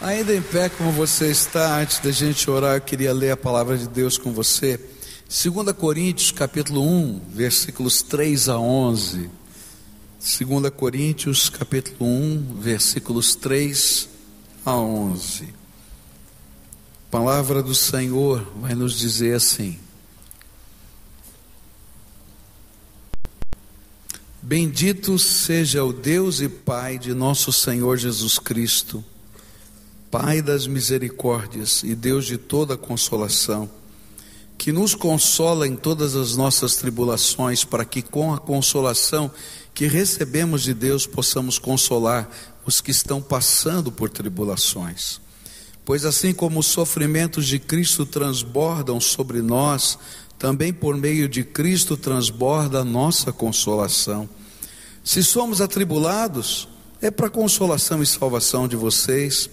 Ainda em pé como você está, antes da gente orar, eu queria ler a palavra de Deus com você. 2 Coríntios, capítulo 1, versículos 3 a 11. 2 Coríntios, capítulo 1, versículos 3 a 11. A palavra do Senhor vai nos dizer assim: Bendito seja o Deus e Pai de nosso Senhor Jesus Cristo Pai das misericórdias e Deus de toda consolação, que nos consola em todas as nossas tribulações, para que com a consolação que recebemos de Deus possamos consolar os que estão passando por tribulações. Pois assim como os sofrimentos de Cristo transbordam sobre nós, também por meio de Cristo transborda a nossa consolação. Se somos atribulados, é para consolação e salvação de vocês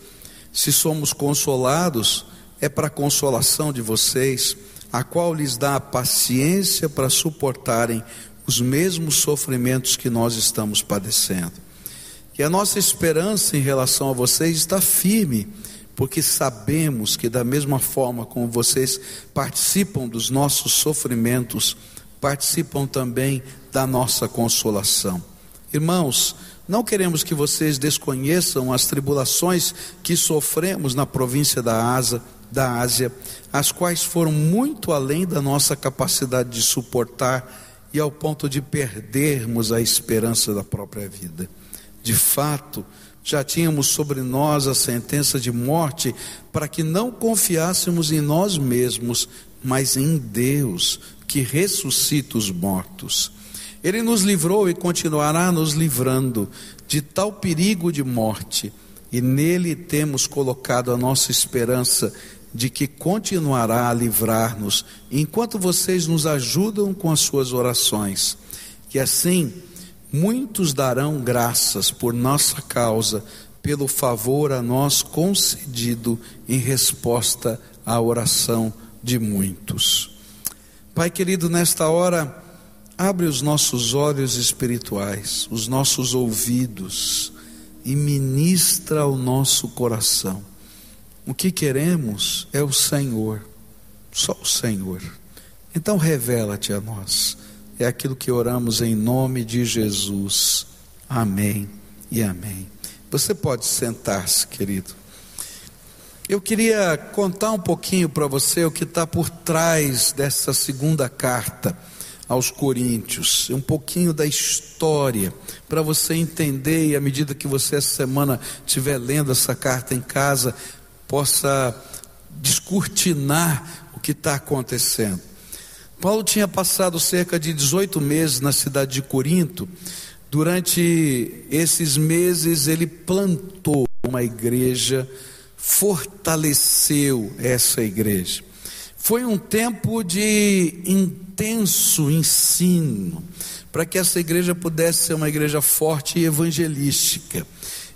se somos consolados, é para a consolação de vocês, a qual lhes dá a paciência para suportarem os mesmos sofrimentos que nós estamos padecendo. E a nossa esperança em relação a vocês está firme, porque sabemos que, da mesma forma como vocês participam dos nossos sofrimentos, participam também da nossa consolação. Irmãos, não queremos que vocês desconheçam as tribulações que sofremos na província da Asa, da Ásia, as quais foram muito além da nossa capacidade de suportar e ao ponto de perdermos a esperança da própria vida. De fato, já tínhamos sobre nós a sentença de morte para que não confiássemos em nós mesmos, mas em Deus, que ressuscita os mortos. Ele nos livrou e continuará nos livrando de tal perigo de morte, e nele temos colocado a nossa esperança de que continuará a livrar-nos enquanto vocês nos ajudam com as suas orações. Que assim muitos darão graças por nossa causa, pelo favor a nós concedido em resposta à oração de muitos. Pai querido, nesta hora, Abre os nossos olhos espirituais, os nossos ouvidos e ministra ao nosso coração. O que queremos é o Senhor, só o Senhor. Então revela-te a nós. É aquilo que oramos em nome de Jesus. Amém e amém. Você pode sentar-se, querido. Eu queria contar um pouquinho para você o que está por trás dessa segunda carta aos Coríntios, um pouquinho da história, para você entender e à medida que você essa semana estiver lendo essa carta em casa, possa descortinar o que está acontecendo. Paulo tinha passado cerca de 18 meses na cidade de Corinto. Durante esses meses, ele plantou uma igreja, fortaleceu essa igreja. Foi um tempo de intenso ensino, para que essa igreja pudesse ser uma igreja forte e evangelística.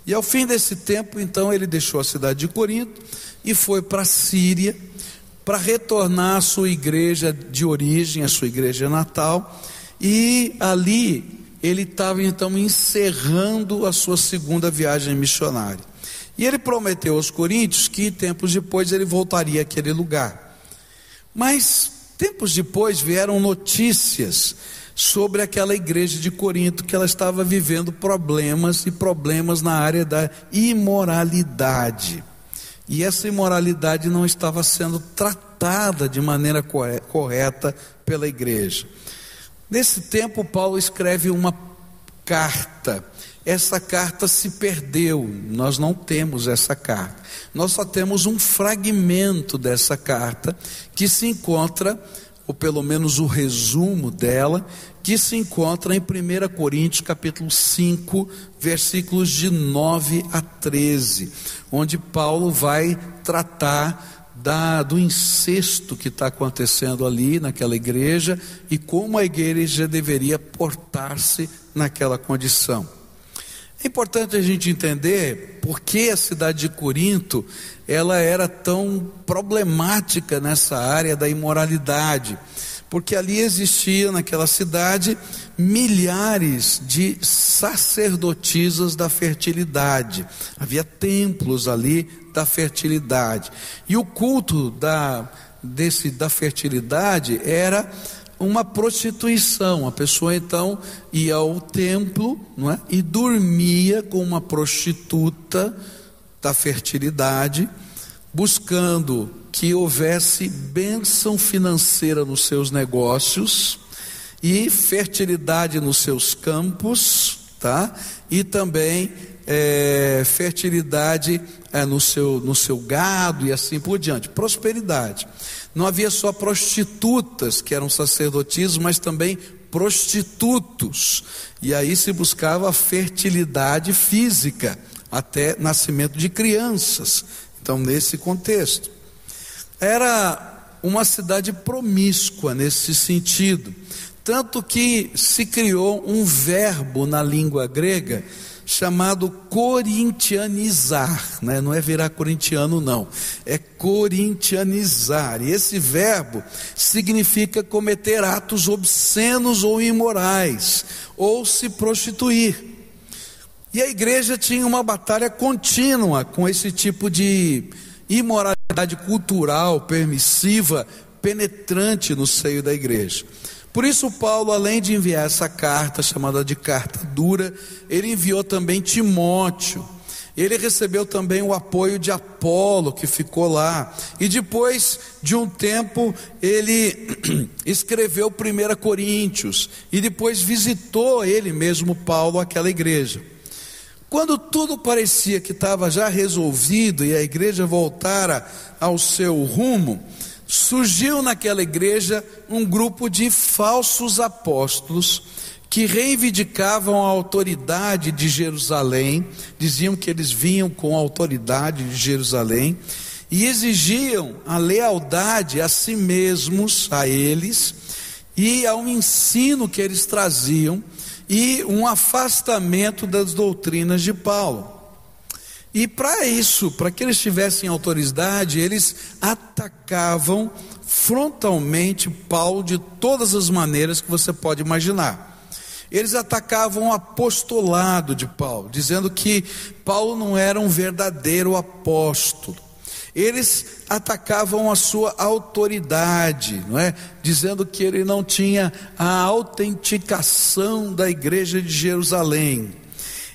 E ao fim desse tempo, então, ele deixou a cidade de Corinto e foi para a Síria para retornar à sua igreja de origem, a sua igreja natal, e ali ele estava então encerrando a sua segunda viagem missionária. E ele prometeu aos coríntios que tempos depois ele voltaria àquele lugar. Mas tempos depois vieram notícias sobre aquela igreja de Corinto que ela estava vivendo problemas e problemas na área da imoralidade. E essa imoralidade não estava sendo tratada de maneira correta pela igreja. Nesse tempo, Paulo escreve uma carta essa carta se perdeu, nós não temos essa carta. Nós só temos um fragmento dessa carta que se encontra, ou pelo menos o resumo dela, que se encontra em 1 Coríntios capítulo 5, versículos de 9 a 13, onde Paulo vai tratar da, do incesto que está acontecendo ali naquela igreja e como a igreja deveria portar-se naquela condição. É importante a gente entender por que a cidade de Corinto ela era tão problemática nessa área da imoralidade, porque ali existia naquela cidade milhares de sacerdotisas da fertilidade. Havia templos ali da fertilidade. E o culto da, desse, da fertilidade era uma prostituição. A pessoa então ia ao templo não é? e dormia com uma prostituta da fertilidade, buscando que houvesse bênção financeira nos seus negócios e fertilidade nos seus campos, tá? E também é, fertilidade é, no, seu, no seu gado e assim por diante. Prosperidade. Não havia só prostitutas que eram sacerdotisas, mas também prostitutos. E aí se buscava a fertilidade física, até nascimento de crianças. Então, nesse contexto. Era uma cidade promíscua nesse sentido. Tanto que se criou um verbo na língua grega chamado corintianizar, né? não é virar corintiano, não, é corintianizar. E esse verbo significa cometer atos obscenos ou imorais, ou se prostituir. E a igreja tinha uma batalha contínua com esse tipo de imoralidade cultural, permissiva, penetrante no seio da igreja. Por isso, Paulo, além de enviar essa carta, chamada de carta dura, ele enviou também Timóteo. Ele recebeu também o apoio de Apolo, que ficou lá. E depois de um tempo, ele escreveu 1 Coríntios. E depois visitou ele mesmo, Paulo, aquela igreja. Quando tudo parecia que estava já resolvido e a igreja voltara ao seu rumo, surgiu naquela igreja um grupo de falsos apóstolos que reivindicavam a autoridade de Jerusalém, diziam que eles vinham com a autoridade de Jerusalém e exigiam a lealdade a si mesmos, a eles, e ao ensino que eles traziam e um afastamento das doutrinas de Paulo. E para isso, para que eles tivessem autoridade, eles atacavam frontalmente Paulo de todas as maneiras que você pode imaginar. Eles atacavam o apostolado de Paulo, dizendo que Paulo não era um verdadeiro apóstolo. Eles atacavam a sua autoridade, não é? Dizendo que ele não tinha a autenticação da igreja de Jerusalém.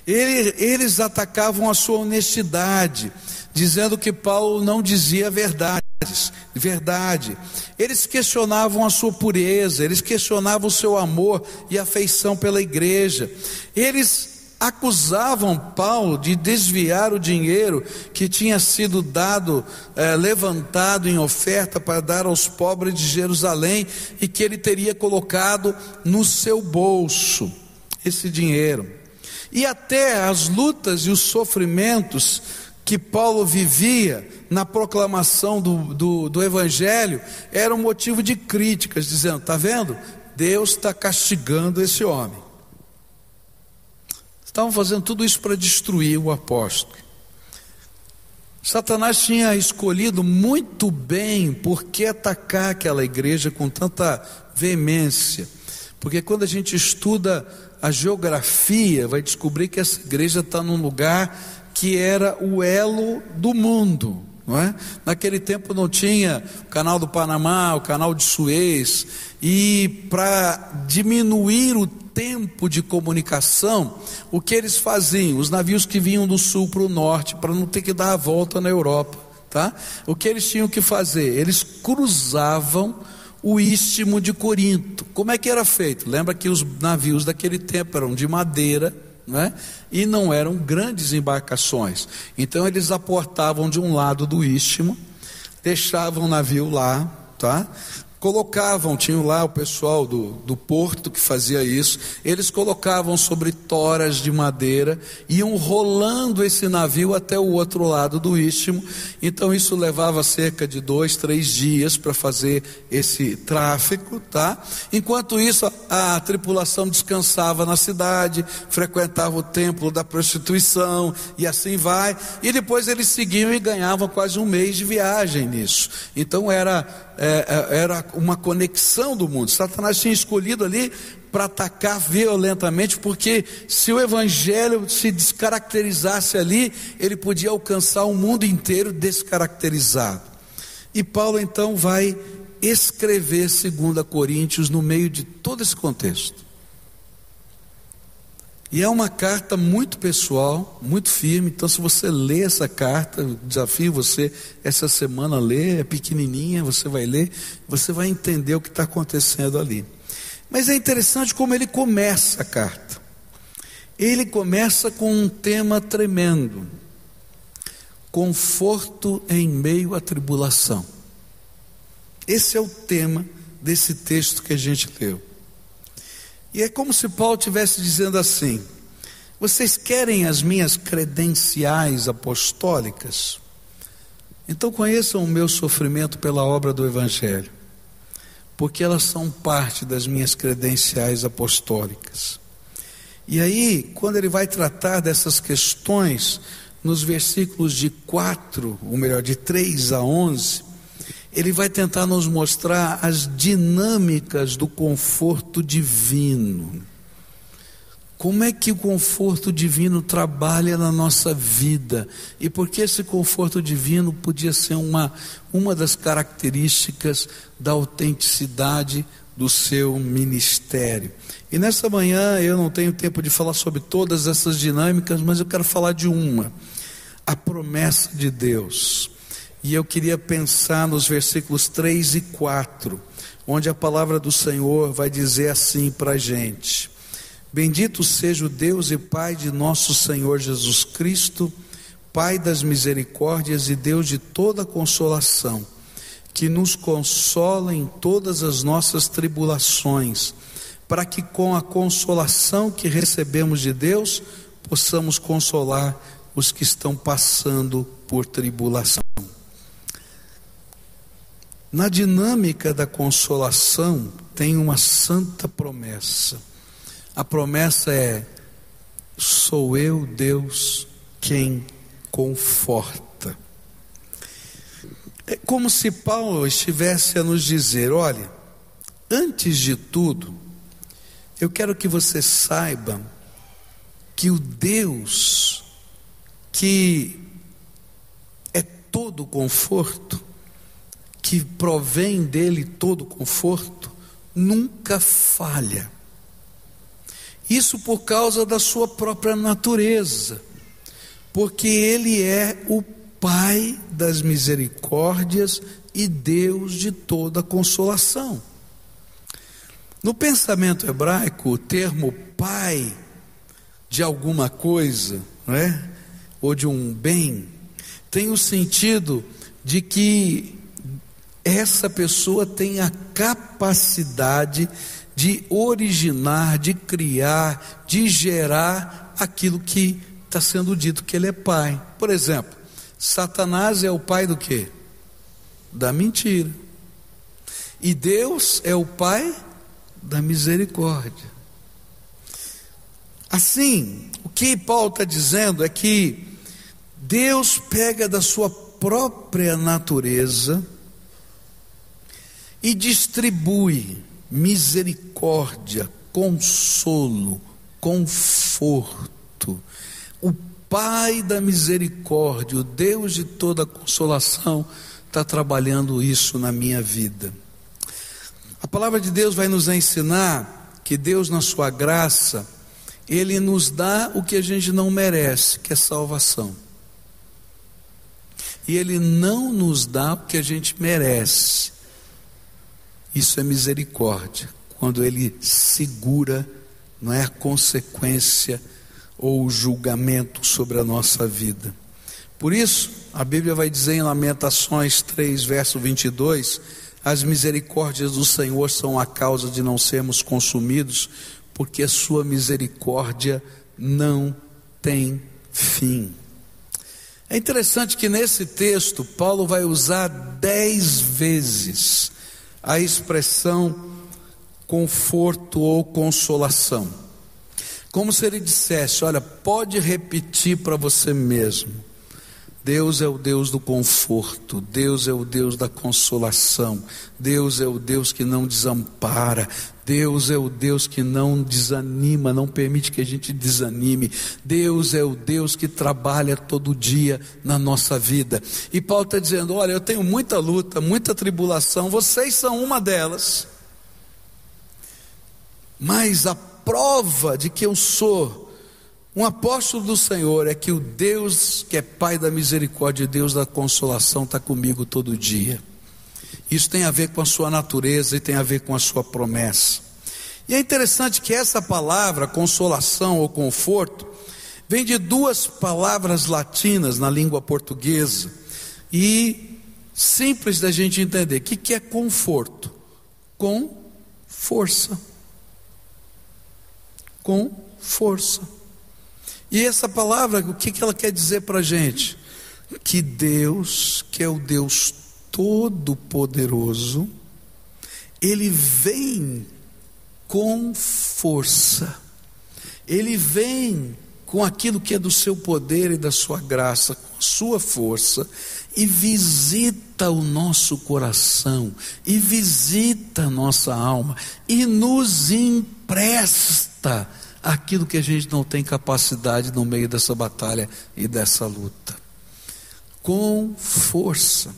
Ele, eles atacavam a sua honestidade, dizendo que Paulo não dizia verdades, verdade. Eles questionavam a sua pureza, eles questionavam o seu amor e afeição pela igreja. Eles acusavam Paulo de desviar o dinheiro que tinha sido dado, eh, levantado em oferta para dar aos pobres de Jerusalém e que ele teria colocado no seu bolso esse dinheiro e até as lutas e os sofrimentos que Paulo vivia na proclamação do, do, do Evangelho eram motivo de críticas, dizendo: está vendo? Deus está castigando esse homem. Estavam fazendo tudo isso para destruir o apóstolo. Satanás tinha escolhido muito bem por que atacar aquela igreja com tanta veemência. Porque quando a gente estuda a geografia, vai descobrir que essa igreja está num lugar que era o elo do mundo. Não é? Naquele tempo não tinha o canal do Panamá, o canal de Suez, e para diminuir o tempo de comunicação, o que eles faziam? Os navios que vinham do sul para o norte, para não ter que dar a volta na Europa, tá? O que eles tinham que fazer? Eles cruzavam o istmo de Corinto. Como é que era feito? Lembra que os navios daquele tempo eram de madeira, né? e não eram grandes embarcações. Então eles aportavam de um lado do istmo, deixavam o navio lá, tá? Colocavam, tinham lá o pessoal do, do porto que fazia isso, eles colocavam sobre toras de madeira, iam rolando esse navio até o outro lado do istmo, então isso levava cerca de dois, três dias para fazer esse tráfego, tá? Enquanto isso, a, a tripulação descansava na cidade, frequentava o templo da prostituição e assim vai, e depois eles seguiam e ganhavam quase um mês de viagem nisso. Então era, é, é era uma conexão do mundo. Satanás tinha escolhido ali para atacar violentamente, porque se o evangelho se descaracterizasse ali, ele podia alcançar o mundo inteiro descaracterizado. E Paulo então vai escrever 2 Coríntios no meio de todo esse contexto. E é uma carta muito pessoal, muito firme. Então, se você lê essa carta, desafio você essa semana a ler, é pequenininha, você vai ler, você vai entender o que está acontecendo ali. Mas é interessante como ele começa a carta. Ele começa com um tema tremendo: conforto em meio à tribulação. Esse é o tema desse texto que a gente leu. E é como se Paulo estivesse dizendo assim: vocês querem as minhas credenciais apostólicas? Então conheçam o meu sofrimento pela obra do Evangelho, porque elas são parte das minhas credenciais apostólicas. E aí, quando ele vai tratar dessas questões, nos versículos de 4, ou melhor, de 3 a 11, ele vai tentar nos mostrar as dinâmicas do conforto divino. Como é que o conforto divino trabalha na nossa vida? E por que esse conforto divino podia ser uma, uma das características da autenticidade do seu ministério? E nessa manhã eu não tenho tempo de falar sobre todas essas dinâmicas, mas eu quero falar de uma: a promessa de Deus. E eu queria pensar nos versículos 3 e 4, onde a palavra do Senhor vai dizer assim para a gente: Bendito seja o Deus e Pai de nosso Senhor Jesus Cristo, Pai das misericórdias e Deus de toda consolação, que nos consola em todas as nossas tribulações, para que com a consolação que recebemos de Deus, possamos consolar os que estão passando por tribulação. Na dinâmica da consolação tem uma santa promessa. A promessa é: sou eu, Deus, quem conforta. É como se Paulo estivesse a nos dizer: olha, antes de tudo, eu quero que você saiba que o Deus que é todo conforto, que provém dele todo conforto, nunca falha. Isso por causa da sua própria natureza, porque ele é o Pai das misericórdias e Deus de toda consolação. No pensamento hebraico, o termo pai de alguma coisa, não é? Ou de um bem, tem o sentido de que essa pessoa tem a capacidade de originar, de criar, de gerar aquilo que está sendo dito que ele é pai. Por exemplo, Satanás é o pai do que? Da mentira. E Deus é o pai da misericórdia. Assim, o que Paulo está dizendo é que Deus pega da sua própria natureza, e distribui misericórdia, consolo, conforto. O Pai da misericórdia, o Deus de toda consolação, está trabalhando isso na minha vida. A palavra de Deus vai nos ensinar que Deus, na sua graça, Ele nos dá o que a gente não merece, que é salvação. E Ele não nos dá o que a gente merece, isso é misericórdia, quando ele segura, não é a consequência ou o julgamento sobre a nossa vida. Por isso, a Bíblia vai dizer em Lamentações 3, verso 22, as misericórdias do Senhor são a causa de não sermos consumidos, porque a sua misericórdia não tem fim. É interessante que nesse texto, Paulo vai usar dez vezes a expressão conforto ou consolação. Como se ele dissesse: Olha, pode repetir para você mesmo. Deus é o Deus do conforto, Deus é o Deus da consolação, Deus é o Deus que não desampara, Deus é o Deus que não desanima, não permite que a gente desanime. Deus é o Deus que trabalha todo dia na nossa vida. E Paulo está dizendo: Olha, eu tenho muita luta, muita tribulação, vocês são uma delas. Mas a prova de que eu sou um apóstolo do Senhor é que o Deus que é Pai da misericórdia, Deus da consolação, está comigo todo dia. Isso tem a ver com a sua natureza e tem a ver com a sua promessa. E é interessante que essa palavra, consolação ou conforto, vem de duas palavras latinas na língua portuguesa. E simples da gente entender. O que é conforto? Com força. Com força. E essa palavra, o que ela quer dizer para a gente? Que Deus, que é o Deus Todo-Poderoso, Ele vem com força, Ele vem com aquilo que é do seu poder e da sua graça, com a sua força, e visita o nosso coração, e visita a nossa alma, e nos empresta aquilo que a gente não tem capacidade no meio dessa batalha e dessa luta. Com força.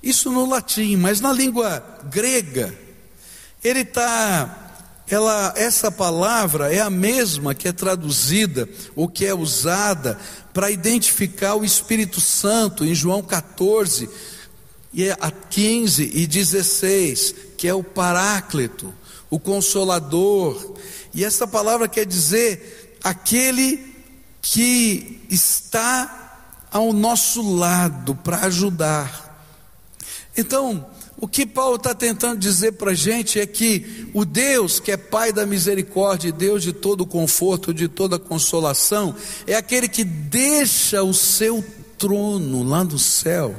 Isso no latim, mas na língua grega, ele está. Ela, essa palavra é a mesma que é traduzida ou que é usada para identificar o Espírito Santo em João 14, e é a 15 e 16, que é o Paráclito, o Consolador, e essa palavra quer dizer aquele que está ao nosso lado para ajudar. Então, o que Paulo está tentando dizer para a gente é que o Deus que é Pai da misericórdia, Deus de todo conforto, de toda consolação, é aquele que deixa o seu trono lá no céu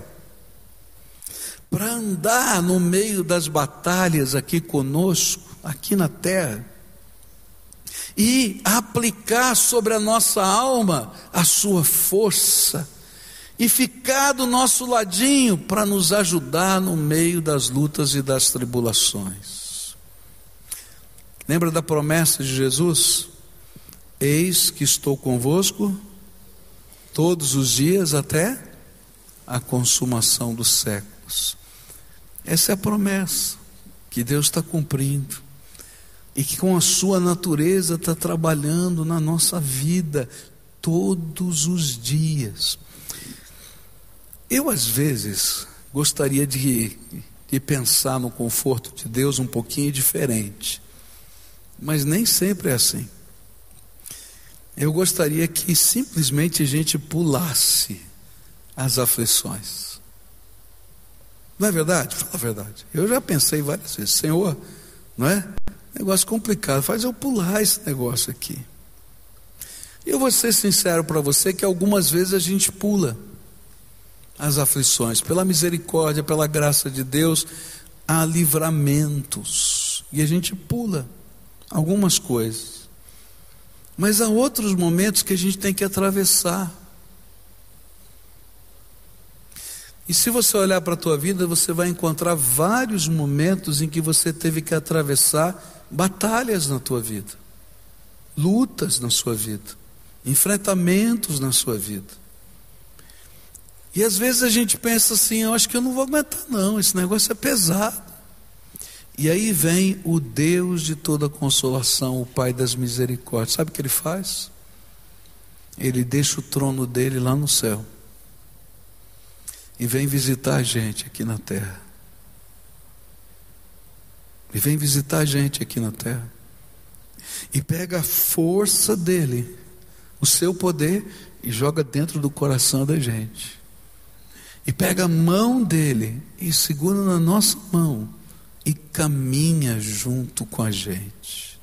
para andar no meio das batalhas aqui conosco, aqui na terra e aplicar sobre a nossa alma a sua força e ficar do nosso ladinho para nos ajudar no meio das lutas e das tribulações. Lembra da promessa de Jesus? Eis que estou convosco todos os dias até a consumação dos séculos. Essa é a promessa que Deus está cumprindo e que com a sua natureza está trabalhando na nossa vida todos os dias. Eu, às vezes, gostaria de, de pensar no conforto de Deus um pouquinho diferente, mas nem sempre é assim. Eu gostaria que simplesmente a gente pulasse as aflições. Não é verdade? Fala a verdade. Eu já pensei várias vezes, Senhor, não é? Negócio complicado, faz eu pular esse negócio aqui. Eu vou ser sincero para você que algumas vezes a gente pula as aflições, pela misericórdia, pela graça de Deus, há livramentos, e a gente pula algumas coisas. Mas há outros momentos que a gente tem que atravessar. E se você olhar para a tua vida, você vai encontrar vários momentos em que você teve que atravessar batalhas na tua vida, lutas na sua vida, enfrentamentos na sua vida. E às vezes a gente pensa assim: eu acho que eu não vou aguentar, não, esse negócio é pesado. E aí vem o Deus de toda consolação, o Pai das misericórdias. Sabe o que ele faz? Ele deixa o trono dele lá no céu e vem visitar a gente aqui na terra. E vem visitar a gente aqui na terra. E pega a força dele, o seu poder, e joga dentro do coração da gente. E pega a mão dele e segura na nossa mão e caminha junto com a gente.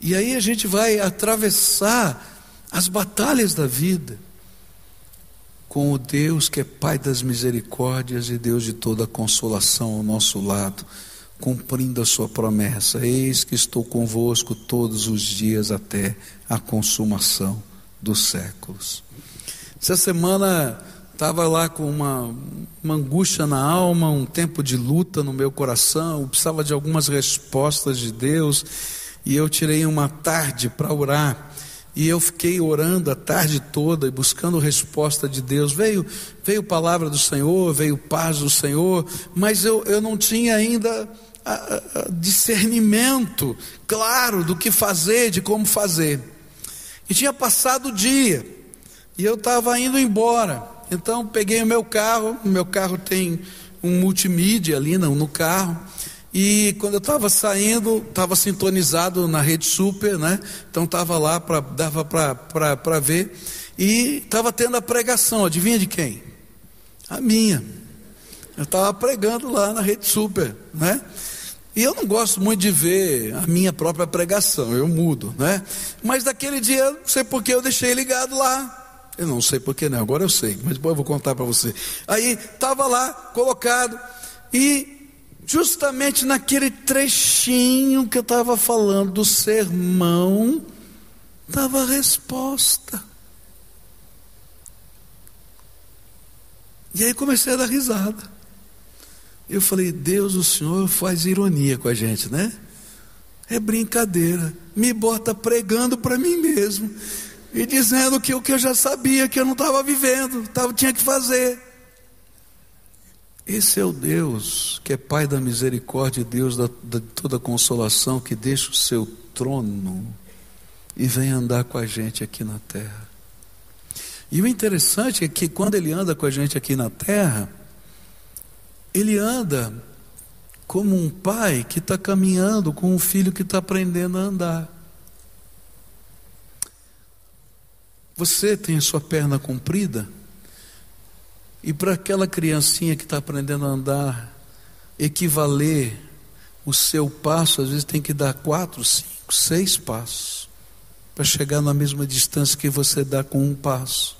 E aí a gente vai atravessar as batalhas da vida com o Deus que é Pai das misericórdias e Deus de toda consolação ao nosso lado cumprindo a sua promessa: Eis que estou convosco todos os dias até a consumação dos séculos. Essa semana estava lá com uma, uma angústia na alma, um tempo de luta no meu coração, precisava de algumas respostas de Deus, e eu tirei uma tarde para orar. E eu fiquei orando a tarde toda e buscando resposta de Deus. Veio, veio palavra do Senhor, veio paz do Senhor, mas eu, eu não tinha ainda a, a, discernimento claro do que fazer, de como fazer. E tinha passado o dia, e eu estava indo embora. Então peguei o meu carro, o meu carro tem um multimídia ali no, no carro. E quando eu estava saindo, estava sintonizado na rede super, né? Então estava lá, pra, dava para ver. E estava tendo a pregação, adivinha de quem? A minha. Eu estava pregando lá na rede super, né? E eu não gosto muito de ver a minha própria pregação, eu mudo, né? Mas daquele dia, não sei porque eu deixei ligado lá. Eu não sei porquê, não, agora eu sei, mas depois eu vou contar para você. Aí estava lá colocado, e justamente naquele trechinho que eu estava falando do sermão, estava a resposta. E aí comecei a dar risada. Eu falei, Deus, o Senhor faz ironia com a gente, né? É brincadeira. Me bota pregando para mim mesmo e dizendo que o que eu já sabia que eu não estava vivendo, tava, tinha que fazer. Esse é o Deus que é Pai da misericórdia, Deus da, da toda consolação, que deixa o seu trono e vem andar com a gente aqui na terra. E o interessante é que quando ele anda com a gente aqui na terra, ele anda como um pai que está caminhando com um filho que está aprendendo a andar. Você tem a sua perna comprida? E para aquela criancinha que está aprendendo a andar, equivaler o seu passo, às vezes tem que dar quatro, cinco, seis passos para chegar na mesma distância que você dá com um passo.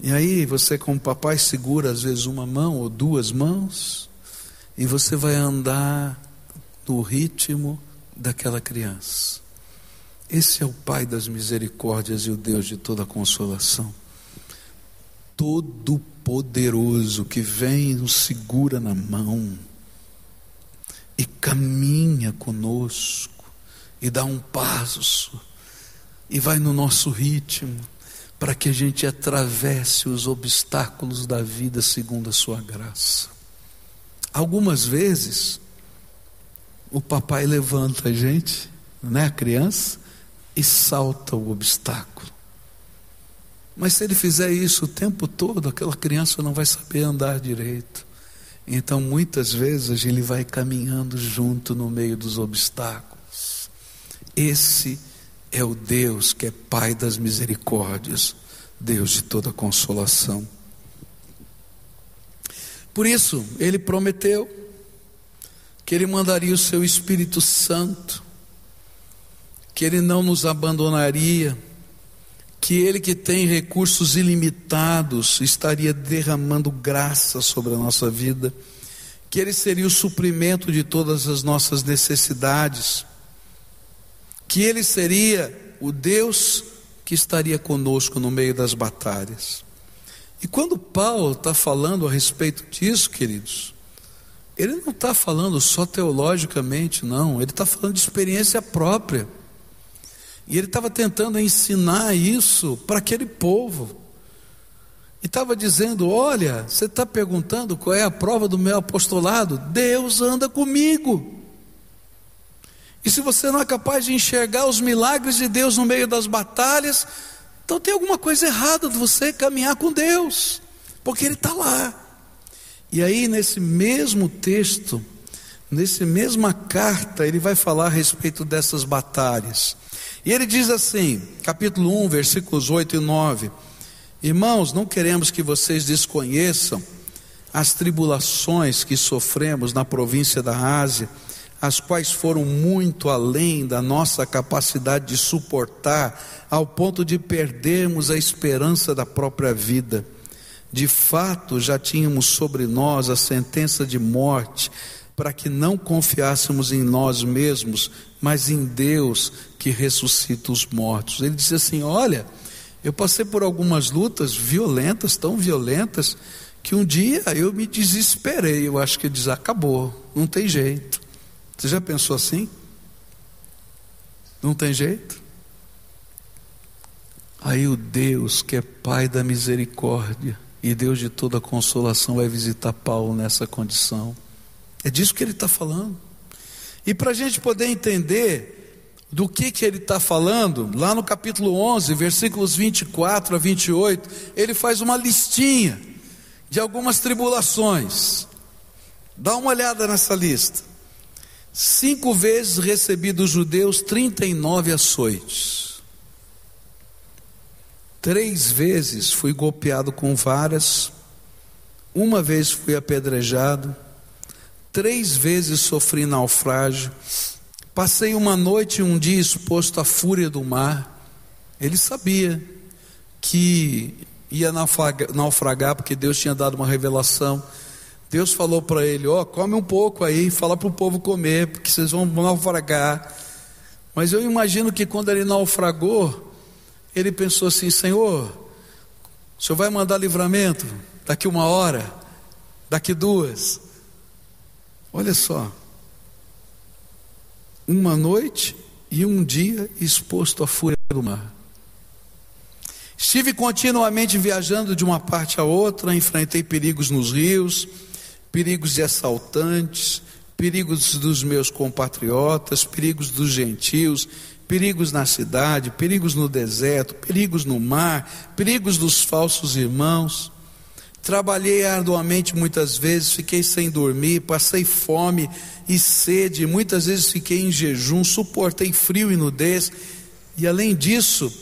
E aí você, como papai, segura às vezes uma mão ou duas mãos, e você vai andar no ritmo daquela criança. Esse é o Pai das misericórdias e o Deus de toda consolação. Todo poderoso que vem nos segura na mão e caminha conosco e dá um passo e vai no nosso ritmo para que a gente atravesse os obstáculos da vida segundo a sua graça. Algumas vezes o papai levanta a gente, né, a criança, e salta o obstáculo. Mas se ele fizer isso o tempo todo, aquela criança não vai saber andar direito. Então, muitas vezes, ele vai caminhando junto no meio dos obstáculos. Esse é o Deus que é Pai das misericórdias, Deus de toda consolação. Por isso, ele prometeu que ele mandaria o seu Espírito Santo que Ele não nos abandonaria, que Ele que tem recursos ilimitados estaria derramando graça sobre a nossa vida, que Ele seria o suprimento de todas as nossas necessidades, que Ele seria o Deus que estaria conosco no meio das batalhas. E quando Paulo está falando a respeito disso, queridos, ele não está falando só teologicamente, não, ele está falando de experiência própria. E ele estava tentando ensinar isso para aquele povo. E estava dizendo: Olha, você está perguntando qual é a prova do meu apostolado? Deus anda comigo. E se você não é capaz de enxergar os milagres de Deus no meio das batalhas, então tem alguma coisa errada de você caminhar com Deus, porque Ele está lá. E aí, nesse mesmo texto, nesse mesma carta, ele vai falar a respeito dessas batalhas. E ele diz assim, capítulo 1, versículos 8 e 9: Irmãos, não queremos que vocês desconheçam as tribulações que sofremos na província da Ásia, as quais foram muito além da nossa capacidade de suportar, ao ponto de perdermos a esperança da própria vida. De fato, já tínhamos sobre nós a sentença de morte, para que não confiássemos em nós mesmos, mas em Deus que ressuscita os mortos. Ele disse assim: Olha, Eu passei por algumas lutas violentas, tão violentas, que um dia eu me desesperei. Eu acho que diz: acabou, não tem jeito. Você já pensou assim? Não tem jeito? Aí o Deus que é Pai da misericórdia e Deus de toda consolação vai visitar Paulo nessa condição. É disso que ele está falando. E para a gente poder entender do que, que ele está falando, lá no capítulo 11, versículos 24 a 28, ele faz uma listinha de algumas tribulações. Dá uma olhada nessa lista. Cinco vezes recebi dos judeus 39 açoites. Três vezes fui golpeado com varas. Uma vez fui apedrejado. Três vezes sofri naufrágio. Passei uma noite e um dia exposto à fúria do mar. Ele sabia que ia naufragar, porque Deus tinha dado uma revelação. Deus falou para ele: Ó, oh, come um pouco aí, fala para o povo comer, porque vocês vão naufragar. Mas eu imagino que quando ele naufragou, ele pensou assim: Senhor, o senhor vai mandar livramento daqui uma hora, daqui duas. Olha só, uma noite e um dia exposto à fúria do mar. Estive continuamente viajando de uma parte a outra, enfrentei perigos nos rios, perigos de assaltantes, perigos dos meus compatriotas, perigos dos gentios, perigos na cidade, perigos no deserto, perigos no mar, perigos dos falsos irmãos. Trabalhei arduamente muitas vezes, fiquei sem dormir, passei fome e sede, muitas vezes fiquei em jejum, suportei frio e nudez, e além disso,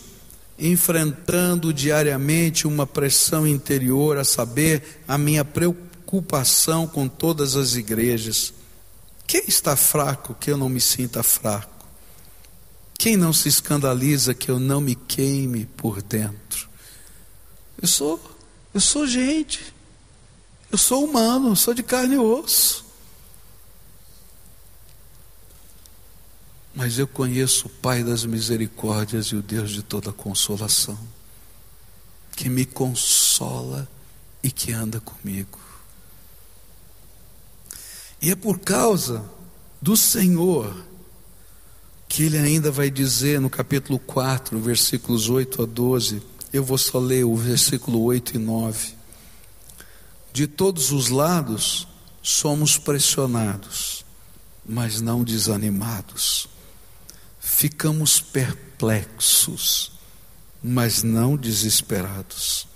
enfrentando diariamente uma pressão interior, a saber, a minha preocupação com todas as igrejas. Quem está fraco que eu não me sinta fraco? Quem não se escandaliza que eu não me queime por dentro? Eu sou eu sou gente. Eu sou humano, sou de carne e osso. Mas eu conheço o Pai das misericórdias e o Deus de toda consolação, que me consola e que anda comigo. E é por causa do Senhor que ele ainda vai dizer no capítulo 4, versículos 8 a 12: eu vou só ler o versículo 8 e 9. De todos os lados somos pressionados, mas não desanimados. Ficamos perplexos, mas não desesperados.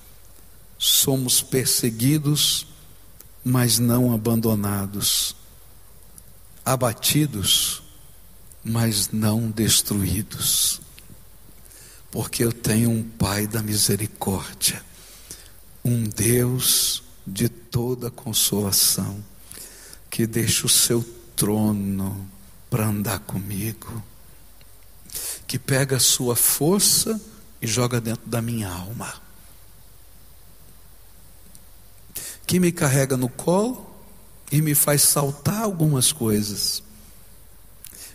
Somos perseguidos, mas não abandonados. Abatidos, mas não destruídos porque eu tenho um Pai da misericórdia, um Deus de toda consolação, que deixa o seu trono para andar comigo, que pega a sua força e joga dentro da minha alma, que me carrega no colo e me faz saltar algumas coisas,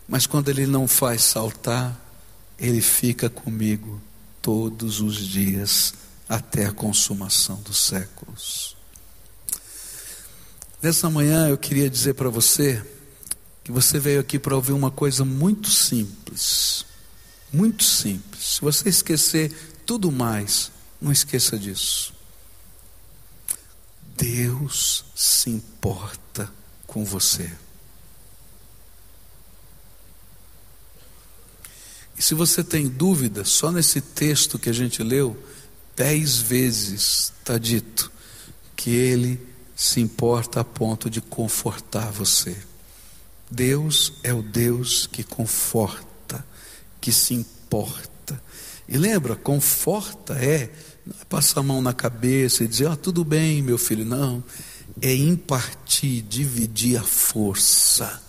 mas quando Ele não faz saltar, ele fica comigo todos os dias até a consumação dos séculos. Nessa manhã eu queria dizer para você que você veio aqui para ouvir uma coisa muito simples. Muito simples. Se você esquecer tudo mais, não esqueça disso. Deus se importa com você. E se você tem dúvida, só nesse texto que a gente leu, dez vezes está dito que Ele se importa a ponto de confortar você. Deus é o Deus que conforta, que se importa. E lembra, conforta é, é passar a mão na cabeça e dizer, ah, tudo bem, meu filho, não. É impartir, dividir a força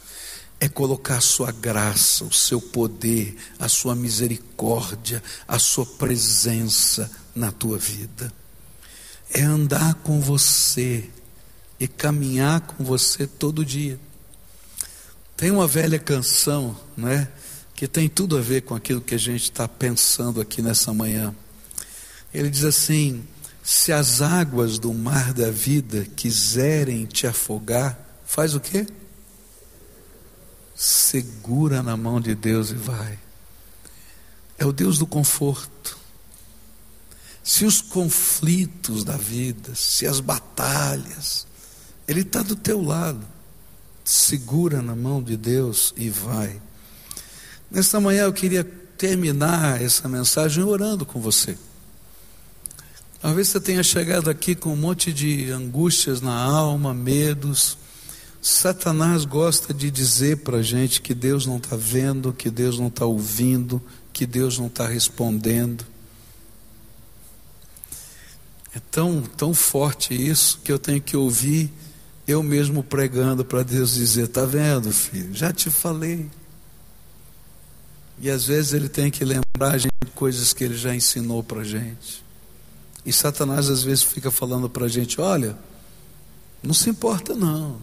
é colocar a sua graça, o seu poder, a sua misericórdia, a sua presença na tua vida. É andar com você e caminhar com você todo dia. Tem uma velha canção, né, que tem tudo a ver com aquilo que a gente está pensando aqui nessa manhã. Ele diz assim: se as águas do mar da vida quiserem te afogar, faz o quê? Segura na mão de Deus e vai. É o Deus do conforto. Se os conflitos da vida, se as batalhas, Ele está do teu lado. Segura na mão de Deus e vai. Nesta manhã eu queria terminar essa mensagem orando com você. Talvez você tenha chegado aqui com um monte de angústias na alma, medos. Satanás gosta de dizer para a gente que Deus não está vendo, que Deus não está ouvindo, que Deus não está respondendo. É tão, tão forte isso que eu tenho que ouvir eu mesmo pregando para Deus dizer: Está vendo, filho? Já te falei. E às vezes ele tem que lembrar a gente coisas que ele já ensinou para a gente. E Satanás às vezes fica falando para a gente: olha, não se importa não,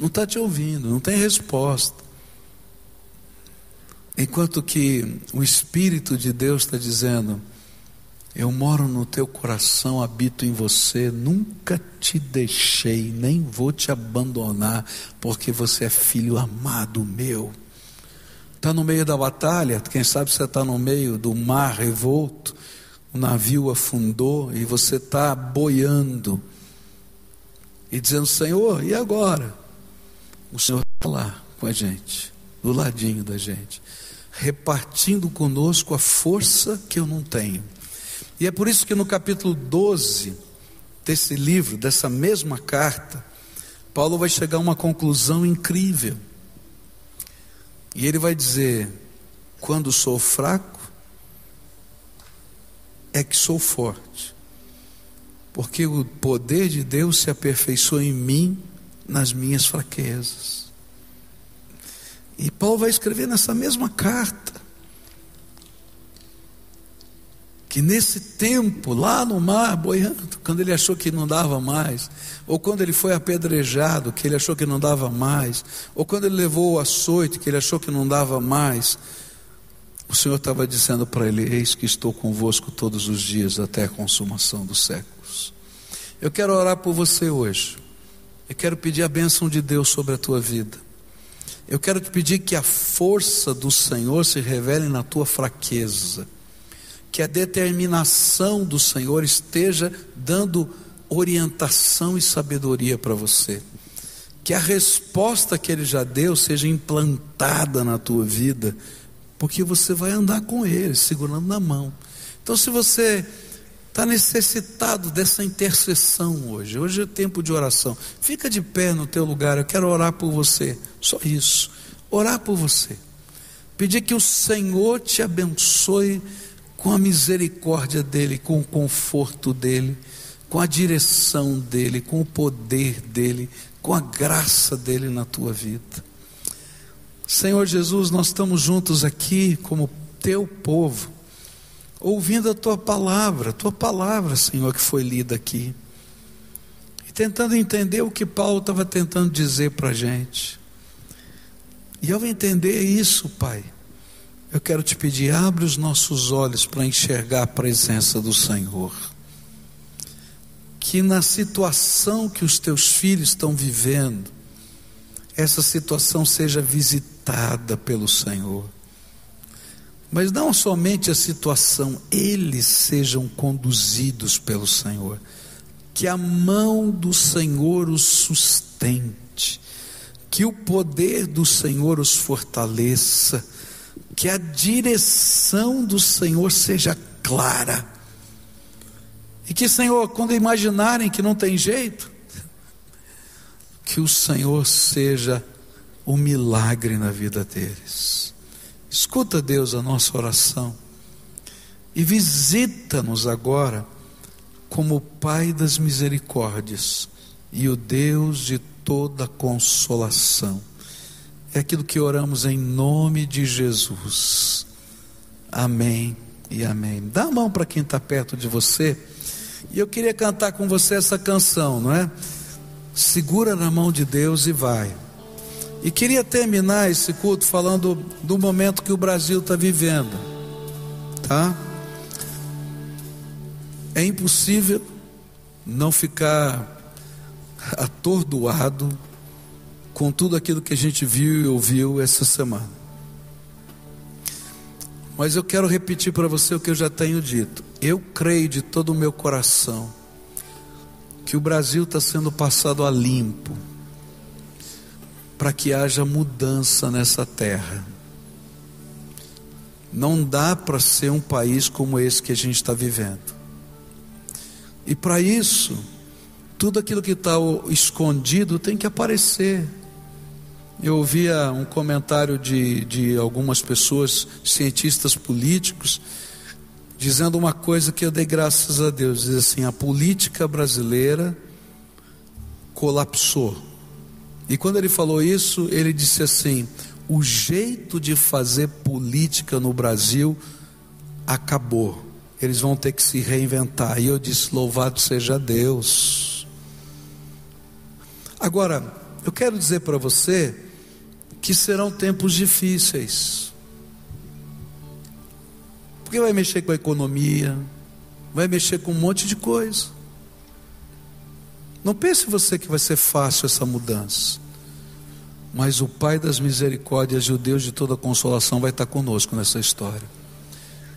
não está te ouvindo, não tem resposta. Enquanto que o Espírito de Deus está dizendo: eu moro no teu coração, habito em você, nunca te deixei, nem vou te abandonar, porque você é filho amado meu. Está no meio da batalha, quem sabe você está no meio do mar revolto, o navio afundou e você está boiando e dizendo: Senhor, e agora? O Senhor está lá com a gente, do ladinho da gente, repartindo conosco a força que eu não tenho. E é por isso que no capítulo 12 desse livro, dessa mesma carta, Paulo vai chegar a uma conclusão incrível. E ele vai dizer: quando sou fraco, é que sou forte, porque o poder de Deus se aperfeiçoa em mim nas minhas fraquezas. E Paulo vai escrever nessa mesma carta que nesse tempo, lá no mar, boiando, quando ele achou que não dava mais, ou quando ele foi apedrejado, que ele achou que não dava mais, ou quando ele levou o açoite, que ele achou que não dava mais, o Senhor estava dizendo para ele: Eis que estou convosco todos os dias até a consumação dos séculos. Eu quero orar por você hoje. Eu quero pedir a bênção de Deus sobre a tua vida. Eu quero te pedir que a força do Senhor se revele na tua fraqueza. Que a determinação do Senhor esteja dando orientação e sabedoria para você. Que a resposta que Ele já deu seja implantada na tua vida porque você vai andar com ele, segurando na mão. Então, se você está necessitado dessa intercessão hoje, hoje é tempo de oração, fica de pé no teu lugar, eu quero orar por você, só isso, orar por você, pedir que o Senhor te abençoe com a misericórdia dEle, com o conforto dEle, com a direção dEle, com o poder dEle, com a graça dEle na tua vida. Senhor Jesus, nós estamos juntos aqui como teu povo, ouvindo a tua palavra, a tua palavra, Senhor, que foi lida aqui, e tentando entender o que Paulo estava tentando dizer para a gente. E ao entender isso, Pai, eu quero te pedir, abre os nossos olhos para enxergar a presença do Senhor. Que na situação que os teus filhos estão vivendo, essa situação seja visitada pelo Senhor. Mas não somente a situação, eles sejam conduzidos pelo Senhor. Que a mão do Senhor os sustente, que o poder do Senhor os fortaleça, que a direção do Senhor seja clara. E que, Senhor, quando imaginarem que não tem jeito, que o Senhor seja o milagre na vida deles. Escuta, Deus, a nossa oração e visita-nos agora como o Pai das misericórdias e o Deus de toda consolação. É aquilo que oramos em nome de Jesus. Amém e amém. Dá a mão para quem está perto de você. E eu queria cantar com você essa canção, não é? segura na mão de Deus e vai. E queria terminar esse culto falando do momento que o Brasil está vivendo, tá? É impossível não ficar atordoado com tudo aquilo que a gente viu e ouviu essa semana. Mas eu quero repetir para você o que eu já tenho dito. Eu creio de todo o meu coração que o Brasil está sendo passado a limpo para que haja mudança nessa terra. Não dá para ser um país como esse que a gente está vivendo. E para isso, tudo aquilo que está escondido tem que aparecer. Eu ouvia um comentário de, de algumas pessoas, cientistas políticos, dizendo uma coisa que eu dei graças a Deus: diz assim, a política brasileira colapsou. E quando ele falou isso, ele disse assim: o jeito de fazer política no Brasil acabou eles vão ter que se reinventar. E eu disse: Louvado seja Deus. Agora, eu quero dizer para você que serão tempos difíceis. Porque vai mexer com a economia, vai mexer com um monte de coisa. Não pense você que vai ser fácil essa mudança. Mas o Pai das misericórdias e o Deus de toda consolação vai estar conosco nessa história.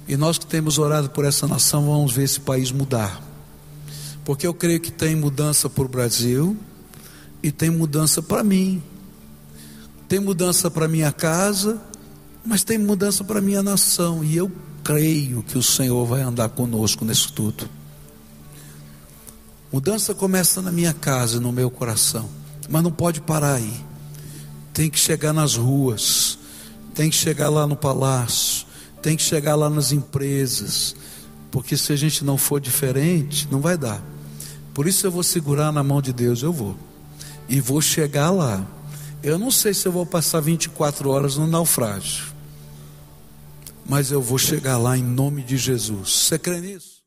E nós que temos orado por essa nação, vamos ver esse país mudar. Porque eu creio que tem mudança para o Brasil e tem mudança para mim. Tem mudança para minha casa, mas tem mudança para minha nação. E eu creio que o Senhor vai andar conosco nisso tudo. Mudança começa na minha casa, no meu coração, mas não pode parar aí. Tem que chegar nas ruas, tem que chegar lá no palácio, tem que chegar lá nas empresas, porque se a gente não for diferente, não vai dar. Por isso eu vou segurar na mão de Deus, eu vou. E vou chegar lá. Eu não sei se eu vou passar 24 horas no naufrágio. Mas eu vou chegar lá em nome de Jesus. Você crê nisso?